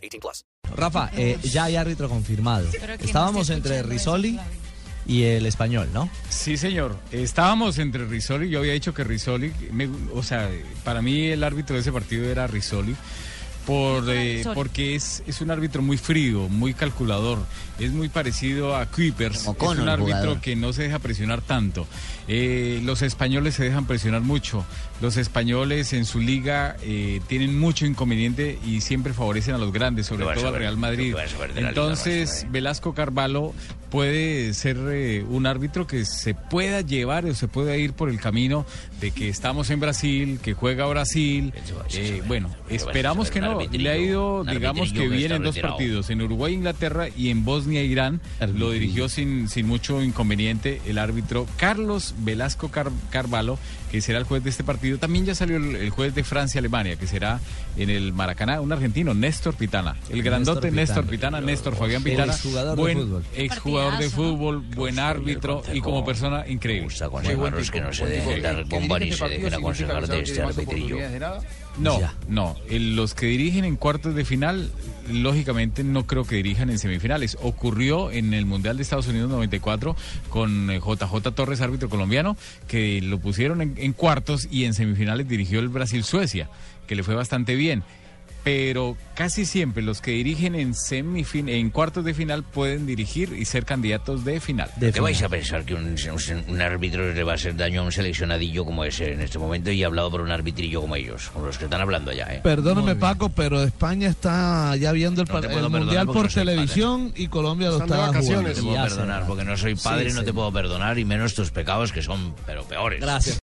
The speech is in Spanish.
18 plus. Rafa, eh, ya hay árbitro confirmado. Estábamos entre Risoli y el español, ¿no? Sí, señor. Estábamos entre Risoli. Yo había dicho que Risoli, me- o sea, para mí el árbitro de ese partido era Risoli. Por, eh, porque es, es un árbitro muy frío, muy calculador. Es muy parecido a Kuipers. Como Es un árbitro jugador. que no se deja presionar tanto. Eh, los españoles se dejan presionar mucho. Los españoles en su liga eh, tienen mucho inconveniente y siempre favorecen a los grandes, sobre todo al? Real Madrid. ¿Qué vas a ver de la liga Entonces? Velasco Carvalho puede ser eh, un árbitro que se pueda llevar o se pueda ir por el camino de que estamos en Brasil, que juega Brasil. Eh, bueno, ¿Qué vas a esperamos que no. Le ha ido, digamos que bien en dos partidos, en Uruguay, Inglaterra y en Bosnia, Irán. Lo dirigió sin, sin mucho inconveniente el árbitro Carlos Velasco Car- Carvalho, que será el juez de este partido. También ya salió el, el juez de Francia-Alemania, que será en el Maracaná, un argentino, Néstor Pitana. El grandote Néstor Pitana. Pitana, Néstor Fabián Pitana. exjugador buen fútbol. De fútbol, buen árbitro y como persona increíble. gusta aconsejarlos que no se dejen dar bomba ni se dejen aconsejar de este arbitrillo. No, Ya. no. El- los que dirigen en cuartos de final, lógicamente no creo que dirijan en semifinales. Ocurrió en el Mundial de Estados Unidos 94 con eh, JJ Torres, árbitro colombiano, que lo pusieron en, en cuartos y en semifinales dirigió el Brasil-Suecia, que le fue bastante bien. Pero casi siempre los que dirigen en semifin en cuartos de final pueden dirigir y ser candidatos de final. De ¿Qué vais final. a pensar que un, un- un árbitro le va a hacer daño a un seleccionadillo como ese en este momento y he hablado por un arbitrillo como ellos, como los que están hablando allá, ¿eh? Perdóname, Paco, pero España está ya viendo el, No te el Mundial por no televisión y Colombia lo está vacaciones. jugando. No te puedo perdonar porque no soy padre Sí, y no te señor. puedo perdonar y menos tus pecados que son pero peores. Gracias.